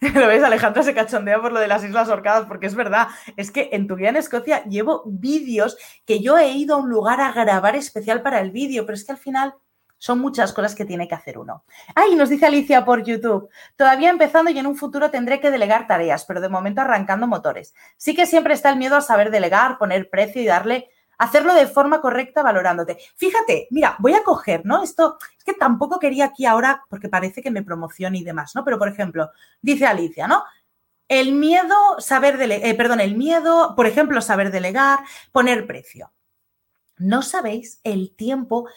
Lo ves, Alejandra se cachondea por lo de las Islas Orcadas, porque es verdad, es que en tu guía en Escocia llevo vídeos que yo he ido a un lugar a grabar especial para el vídeo, pero es que al final son muchas cosas que tiene que hacer uno. Ay, nos dice Alicia por YouTube, todavía empezando y en un futuro tendré que delegar tareas, pero de momento arrancando motores. Sí que siempre está el miedo a saber delegar, poner precio y darle hacerlo de forma correcta valorándote. Fíjate, mira, voy a coger, ¿no? Esto es que tampoco quería aquí ahora porque parece que me promocione y demás, ¿no? Pero, por ejemplo, dice Alicia, ¿no? El miedo, saber delegar, eh, perdón, el miedo, por ejemplo, saber delegar, poner precio. No sabéis el tiempo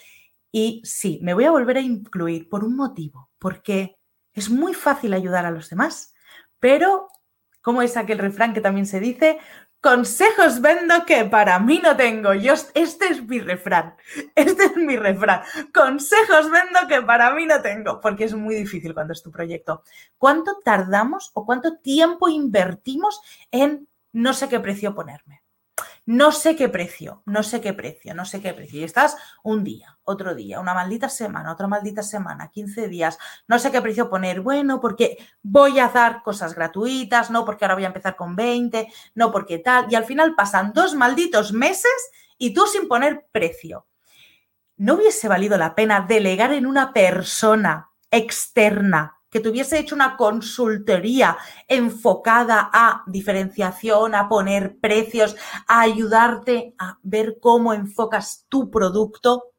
y sí, me voy a volver a incluir por un motivo, porque es muy fácil ayudar a los demás, pero, como es aquel refrán que también se dice, Consejos vendo que para mí no tengo. Yo, este es mi refrán. Este es mi refrán. Consejos vendo que para mí no tengo. Porque es muy difícil cuando es tu proyecto. ¿Cuánto tardamos o cuánto tiempo invertimos en no sé qué precio ponerme? No sé qué precio, no sé qué precio, no sé qué precio. Y estás un día, otro día, una maldita semana, otra maldita semana, 15 días, no sé qué precio poner. Bueno, porque voy a dar cosas gratuitas, no porque ahora voy a empezar con 20, no porque tal. Y al final pasan dos malditos meses y tú sin poner precio. ¿No hubiese valido la pena delegar en una persona externa que tuviese hecho una consultoría enfocada a diferenciación, a poner precios, a ayudarte a ver cómo enfocas tu producto.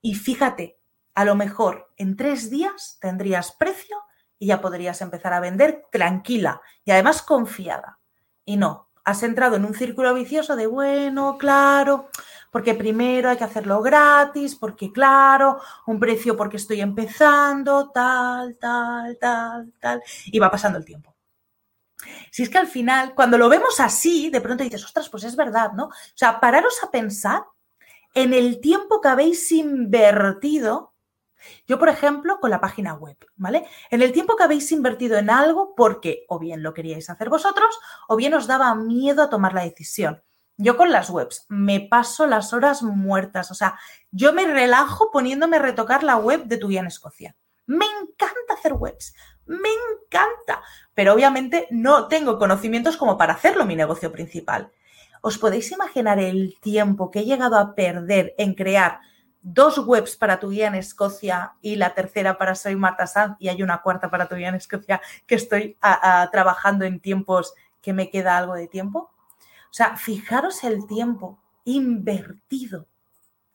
Y fíjate, a lo mejor en tres días tendrías precio y ya podrías empezar a vender tranquila y además confiada. Y no, has entrado en un círculo vicioso de, bueno, claro, porque primero hay que hacerlo gratis, porque claro, un precio porque estoy empezando, tal, tal, tal, tal, y va pasando el tiempo. Si es que al final, cuando lo vemos así, de pronto dices, ostras, pues es verdad, ¿no? O sea, pararos a pensar en el tiempo que habéis invertido. Yo, por ejemplo, con la página web, ¿vale? En el tiempo que habéis invertido en algo porque o bien lo queríais hacer vosotros o bien os daba miedo a tomar la decisión. Yo con las webs me paso las horas muertas, o sea, yo me relajo poniéndome a retocar la web de tu guía en Escocia. Me encanta hacer webs, me encanta, pero obviamente no tengo conocimientos como para hacerlo mi negocio principal. ¿Os podéis imaginar el tiempo que he llegado a perder en crear dos webs para tu guía en Escocia y la tercera para Soy Marta Sanz y hay una cuarta para tu guía en Escocia que estoy trabajando en tiempos que me queda algo de tiempo? O sea, fijaros el tiempo invertido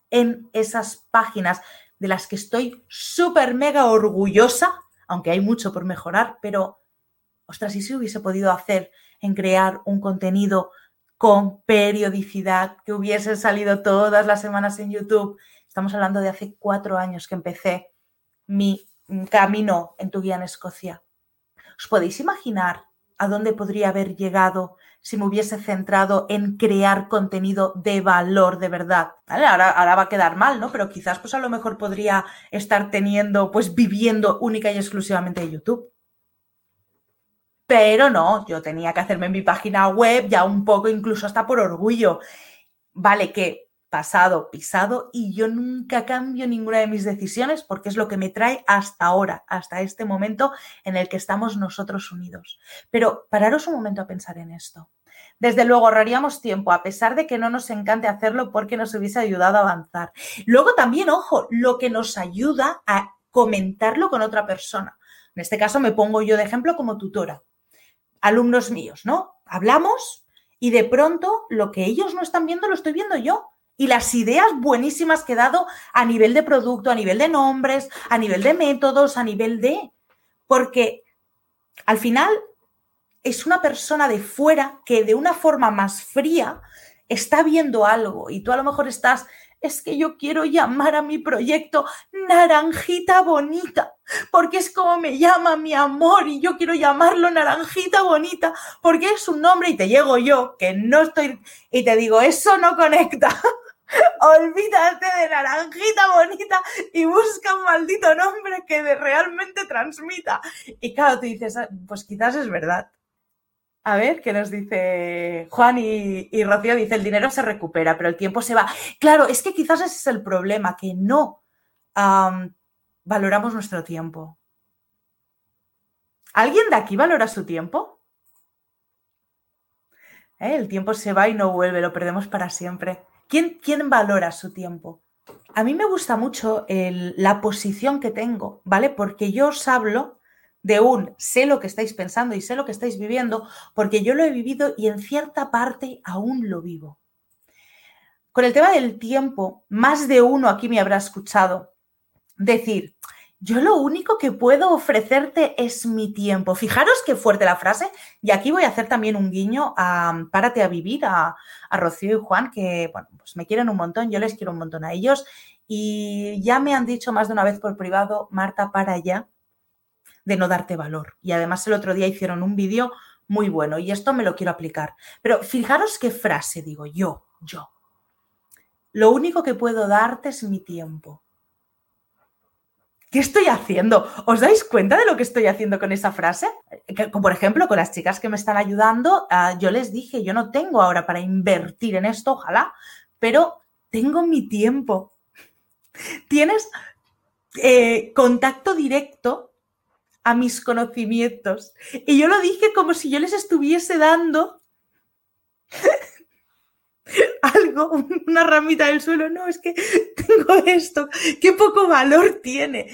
en esas páginas de las que estoy súper mega orgullosa, aunque hay mucho por mejorar, pero, ostras, ¿y si hubiese podido hacer en crear un contenido con periodicidad que hubiese salido todas las semanas en YouTube? Estamos hablando de hace cuatro años que empecé mi camino en tu guía en Escocia. ¿Os podéis imaginar a dónde podría haber llegado si me hubiese centrado en crear contenido de valor de verdad. Ahora, ahora, va a quedar mal, ¿no? Pero quizás pues a lo mejor podría estar teniendo, pues viviendo única y exclusivamente de YouTube. Pero no, yo tenía que hacerme mi página web ya un poco, incluso hasta por orgullo. Vale, que pasado, pisado y yo nunca cambio ninguna de mis decisiones porque es lo que me trae hasta ahora, hasta este momento en el que estamos nosotros unidos. Pero pararos un momento a pensar en esto. Desde luego ahorraríamos tiempo, a pesar de que no nos encante hacerlo porque nos hubiese ayudado a avanzar. Luego también, ojo, lo que nos ayuda a comentarlo con otra persona. En este caso me pongo yo de ejemplo como tutora. Alumnos míos, ¿no? Hablamos y de pronto lo que ellos no están viendo lo estoy viendo yo. Y las ideas buenísimas que he dado a nivel de producto, a nivel de nombres, a nivel de métodos, a nivel de... Porque al final es una persona de fuera que de una forma más fría está viendo algo y tú a lo mejor estás es que yo quiero llamar a mi proyecto Naranjita Bonita, porque es como me llama mi amor y yo quiero llamarlo Naranjita Bonita, porque es un nombre y te llego yo, que no estoy, y te digo, eso no conecta. Olvídate de Naranjita Bonita y busca un maldito nombre que realmente transmita. Y claro, tú dices, ah, pues quizás es verdad. A ver, ¿qué nos dice Juan y, Rocío? Dice, el dinero se recupera, pero el tiempo se va. Claro, es que quizás ese es el problema, que no valoramos nuestro tiempo. ¿Alguien de aquí valora su tiempo? ¿Eh? El tiempo se va y no vuelve, lo perdemos para siempre. ¿Quién, valora su tiempo? A mí me gusta mucho la posición que tengo, ¿vale? Porque yo os hablo de un sé lo que estáis pensando y sé lo que estáis viviendo, porque yo lo he vivido y en cierta parte aún lo vivo. Con el tema del tiempo, más de uno aquí me habrá escuchado decir, yo lo único que puedo ofrecerte es mi tiempo. Fijaros qué fuerte la frase. Y aquí voy a hacer también un guiño a Párate a vivir, a, a Rocío y Juan, que bueno, pues me quieren un montón, yo les quiero un montón a ellos. Y ya me han dicho más de una vez por privado, Marta, para allá, de no darte valor. Y además el otro día hicieron un vídeo muy bueno y esto me lo quiero aplicar. Pero fijaros qué frase digo yo, yo. Lo único que puedo darte es mi tiempo. ¿Qué estoy haciendo? ¿Os dais cuenta de lo que estoy haciendo con esa frase? por ejemplo, con las chicas que me están ayudando, ah, yo les dije, yo no tengo ahora para invertir en esto, ojalá, pero tengo mi tiempo. Tienes eh, contacto directo a mis conocimientos. Y yo lo dije como si yo les estuviese dando una ramita del suelo. No, es que tengo esto, qué poco valor tiene.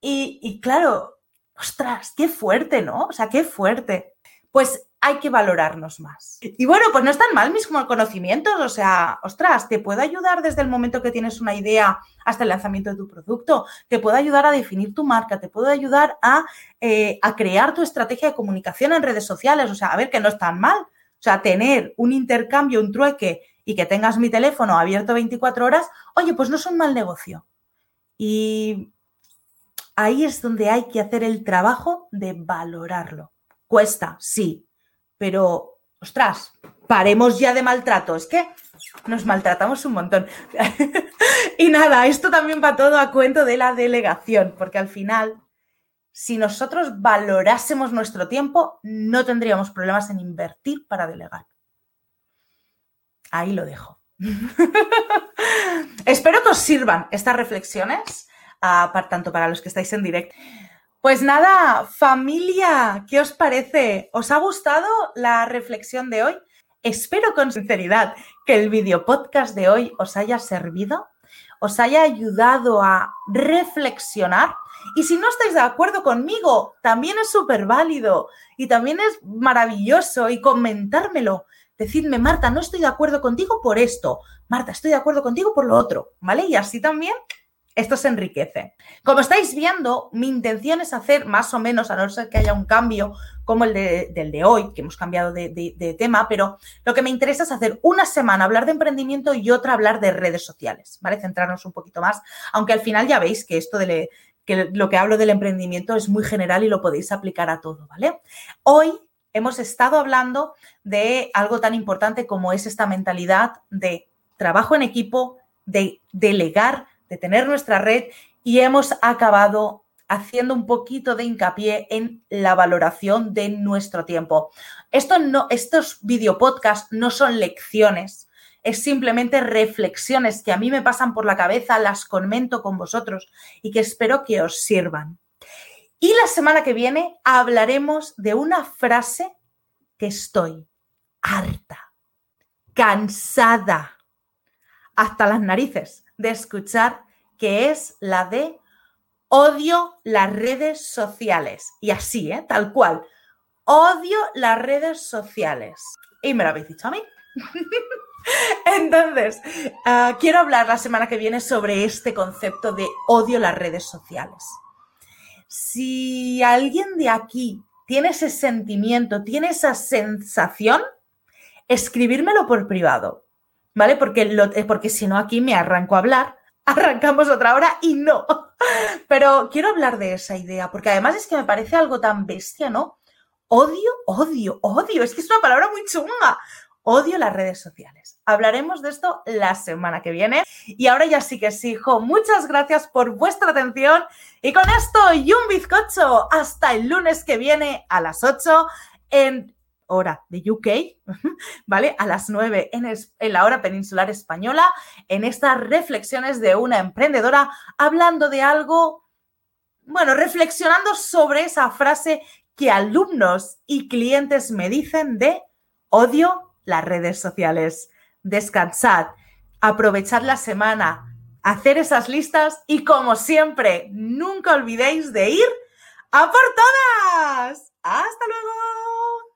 Y, y claro, ostras, qué fuerte, ¿no? O sea, qué fuerte. Pues hay que valorarnos más. Y bueno, pues no están mal mis conocimientos, o sea, ostras, te puedo ayudar desde el momento que tienes una idea hasta el lanzamiento de tu producto, te puedo ayudar a definir tu marca, te puedo ayudar a, eh, a crear tu estrategia de comunicación en redes sociales, o sea, a ver que no están mal. O sea, tener un intercambio, un trueque y que tengas mi teléfono abierto 24 horas, oye, pues no es un mal negocio. Y ahí es donde hay que hacer el trabajo de valorarlo. Cuesta, sí, pero, ostras, paremos ya de maltrato. Es que nos maltratamos un montón. y nada, esto también va todo a cuento de la delegación, porque al final, si nosotros valorásemos nuestro tiempo, no tendríamos problemas en invertir para delegar. Ahí lo dejo. Espero que os sirvan estas reflexiones, uh, tanto para los que estáis en directo pues nada, familia, ¿qué os parece? ¿Os ha gustado la reflexión de hoy? Espero con sinceridad que el video podcast de hoy os haya servido, os haya ayudado a reflexionar. Y si no estáis de acuerdo conmigo, también es súper válido y también es maravilloso y comentármelo. Decidme, Marta, no estoy de acuerdo contigo por esto. Marta, estoy de acuerdo contigo por lo otro, ¿vale? Y así también esto se enriquece. Como estáis viendo, mi intención es hacer más o menos, a no ser que haya un cambio como el del de hoy, que hemos cambiado de, tema, pero lo que me interesa es hacer una semana hablar de emprendimiento y otra hablar de redes sociales, ¿vale? Centrarnos un poquito más, aunque al final ya veis que esto de que lo que hablo del emprendimiento es muy general y lo podéis aplicar a todo, ¿vale? Hoy hemos estado hablando de algo tan importante como es esta mentalidad de trabajo en equipo, de delegar, de tener nuestra red y hemos acabado haciendo un poquito de hincapié en la valoración de nuestro tiempo. Esto no, estos videopodcasts no son lecciones, es simplemente reflexiones que a mí me pasan por la cabeza, las comento con vosotros y que espero que os sirvan. Y la semana que viene hablaremos de una frase que estoy harta, cansada, hasta las narices de escuchar que es la de odio las redes sociales. Y así, ¿eh? tal cual. Odio las redes sociales. Y me lo habéis dicho a mí. Entonces, ah, quiero hablar la semana que viene sobre este concepto de odio las redes sociales. Si alguien de aquí tiene ese sentimiento, tiene esa sensación, escribírmelo por privado, ¿vale? Porque, eh, porque si no aquí me arranco a hablar, arrancamos otra hora y no. Pero quiero hablar de esa idea, porque además es que me parece algo tan bestia, ¿no? Odio, odio, odio. Es que es una palabra muy chunga. Odio las redes sociales. Hablaremos de esto la semana que viene. Y ahora ya sí que sí, hijo. Muchas gracias por vuestra atención. Y con esto y un bizcocho. Hasta el lunes que viene a las 8 en hora de UK, ¿vale? A las 9 en, en, la hora peninsular española, en estas reflexiones de una emprendedora hablando de algo, bueno, reflexionando sobre esa frase que alumnos y clientes me dicen de odio las redes sociales. Descansad, aprovechad la semana, hacer esas listas y como siempre, nunca olvidéis de ir a por todas. Hasta luego.